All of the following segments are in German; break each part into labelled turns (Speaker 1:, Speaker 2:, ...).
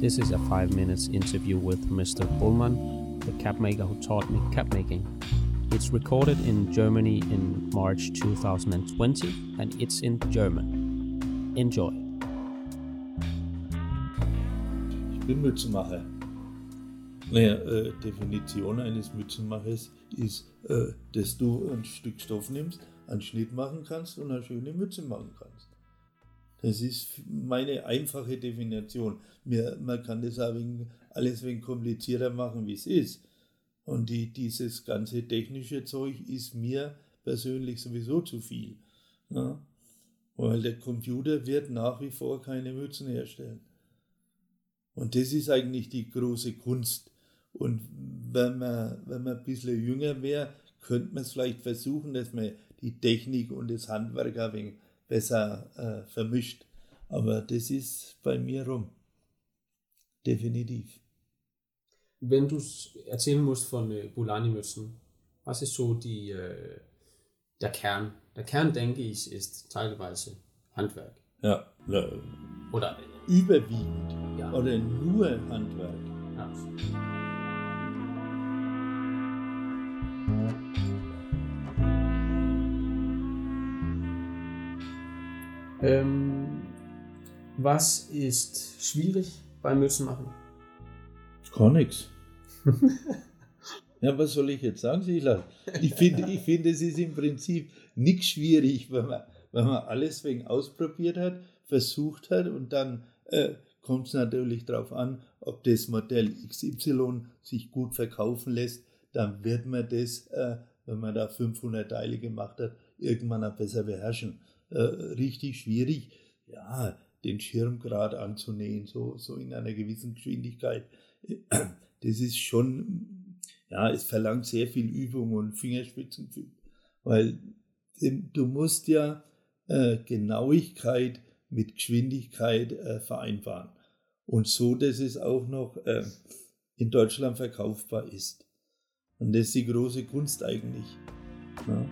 Speaker 1: This is a five minutes interview with Mr. Bullman, the cap maker who taught me cap making. It's recorded in Germany in March 2020 and it's in German. Enjoy.
Speaker 2: Ich bin Mützenmacher. Naja, äh, Definition eines Mützenmachers ist, äh, dass du ein Stück Stoff nimmst, einen Schnitt machen kannst und eine schöne Mütze machen kannst. Das ist meine einfache Definition. Mir, man kann das auch wegen, alles wegen komplizierter machen, wie es ist. Und die, dieses ganze technische Zeug ist mir persönlich sowieso zu viel. Ja? Weil der Computer wird nach wie vor keine Mützen herstellen. Und das ist eigentlich die große Kunst. Und wenn man, wenn man ein bisschen jünger wäre, könnte man es vielleicht versuchen, dass man die Technik und das Handwerk ein wenig besser äh, vermischt. Aber das ist bei mir rum. Definitiv.
Speaker 1: Wenn du erzählen musst von äh, Bulani-Mützen, was ist so die, äh, der Kern? Der Kern, denke ich, ist teilweise Handwerk.
Speaker 2: Ja,
Speaker 1: oder
Speaker 2: überwiegend. Ja. Oder nur Handwerk. Ja.
Speaker 1: Ähm, was ist schwierig beim Mützenmachen?
Speaker 2: Gar nichts. ja, was soll ich jetzt sagen, Silas? Ich finde, ich finde, es ist im Prinzip nichts schwierig, wenn man, wenn man alles wegen ausprobiert hat, versucht hat und dann äh, kommt es natürlich darauf an, ob das Modell XY sich gut verkaufen lässt, dann wird man das, äh, wenn man da 500 Teile gemacht hat, irgendwann auch besser beherrschen äh, richtig schwierig, ja, den Schirm gerade anzunähen, so, so in einer gewissen Geschwindigkeit. Das ist schon, ja, es verlangt sehr viel Übung und Fingerspitzengefühl, weil du musst ja äh, Genauigkeit mit Geschwindigkeit äh, vereinbaren. Und so, dass es auch noch äh, in Deutschland verkaufbar ist. Und das ist die große Kunst eigentlich. Ja.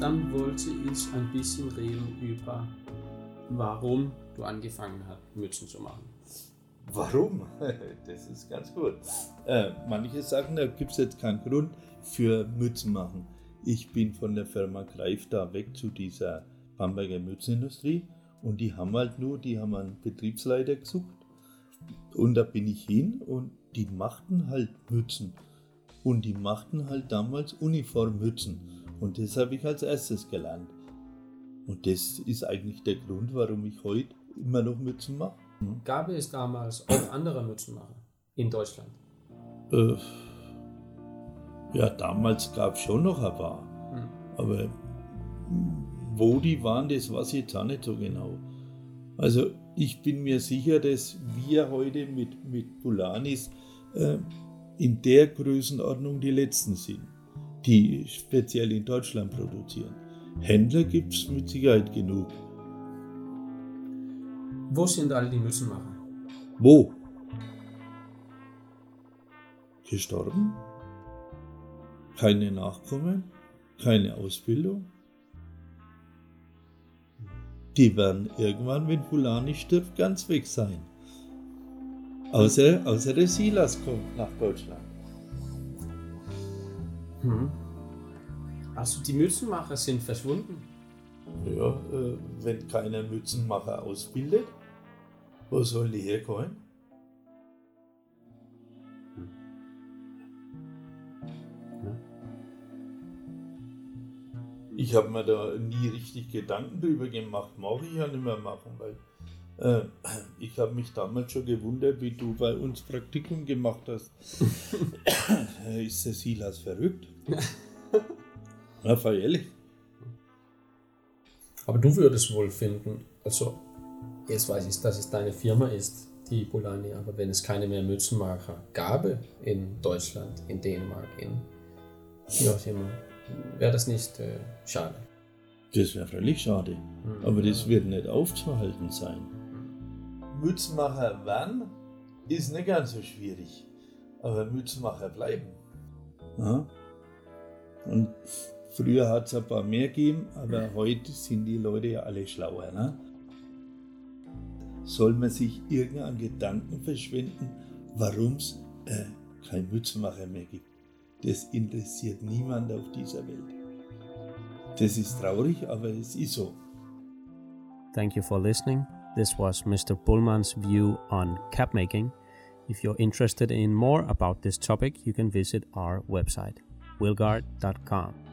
Speaker 1: Dann wollte ich ein bisschen reden über, warum du angefangen hast, Mützen zu machen.
Speaker 2: Warum? Das ist ganz gut. Äh, manche sagen, da gibt es jetzt keinen Grund für Mützen machen. Ich bin von der Firma Greif da weg zu dieser Bamberger Mützenindustrie und die haben halt nur, die haben einen Betriebsleiter gesucht und da bin ich hin und die machten halt Mützen und die machten halt damals Uniformmützen. Und das habe ich als erstes gelernt. Und das ist eigentlich der Grund, warum ich heute immer noch Mützen mache.
Speaker 1: Hm. Gab es damals auch andere Mützenmacher in Deutschland?
Speaker 2: Äh, ja, damals gab es schon noch ein paar. Hm. Aber wo die waren, das weiß ich jetzt auch nicht so genau. Also ich bin mir sicher, dass wir heute mit, mit Polanis äh, in der Größenordnung die Letzten sind die speziell in Deutschland produzieren. Händler gibt es mit Sicherheit genug.
Speaker 1: Wo sind all die Mützenmacher?
Speaker 2: Wo? Gestorben? Keine Nachkommen? Keine Ausbildung? Die werden irgendwann, wenn Fulani stirbt, ganz weg sein. Außer, außer der Silas kommt nach Deutschland.
Speaker 1: Hm. Also die Mützenmacher sind verschwunden?
Speaker 2: Ja, äh, wenn keiner Mützenmacher ausbildet, wo sollen die herkommen? Ich habe mir da nie richtig Gedanken drüber gemacht, mache ich ja nicht mehr machen, weil äh, ich habe mich damals schon gewundert, wie du bei uns Praktikum gemacht hast. ist der Silas verrückt? Na, ehrlich.
Speaker 1: Aber du würdest wohl finden, also jetzt weiß ich, dass es deine Firma ist, die Bolani, aber wenn es keine mehr Mützenmacher gab in Deutschland, in Dänemark, in wie auch immer, wäre das nicht äh, schade?
Speaker 2: Das wäre völlig schade. Mhm. Aber das wird nicht aufzuhalten sein. Mützenmacher werden ist nicht ganz so schwierig. Aber Mützenmacher bleiben. Ja? Und Früher hat es ein paar mehr gegeben, aber heute sind die Leute ja alle schlauer. Ne? Soll man sich irgendeinen Gedanken verschwenden, warum es äh, kein Mützenmacher mehr gibt? Das interessiert niemand auf dieser Welt. Das ist traurig, aber es ist so.
Speaker 1: Thank you for listening. This was Mr. Bullman's view on cap making. If you're interested in more about this topic, you can visit our website, wilgard.com.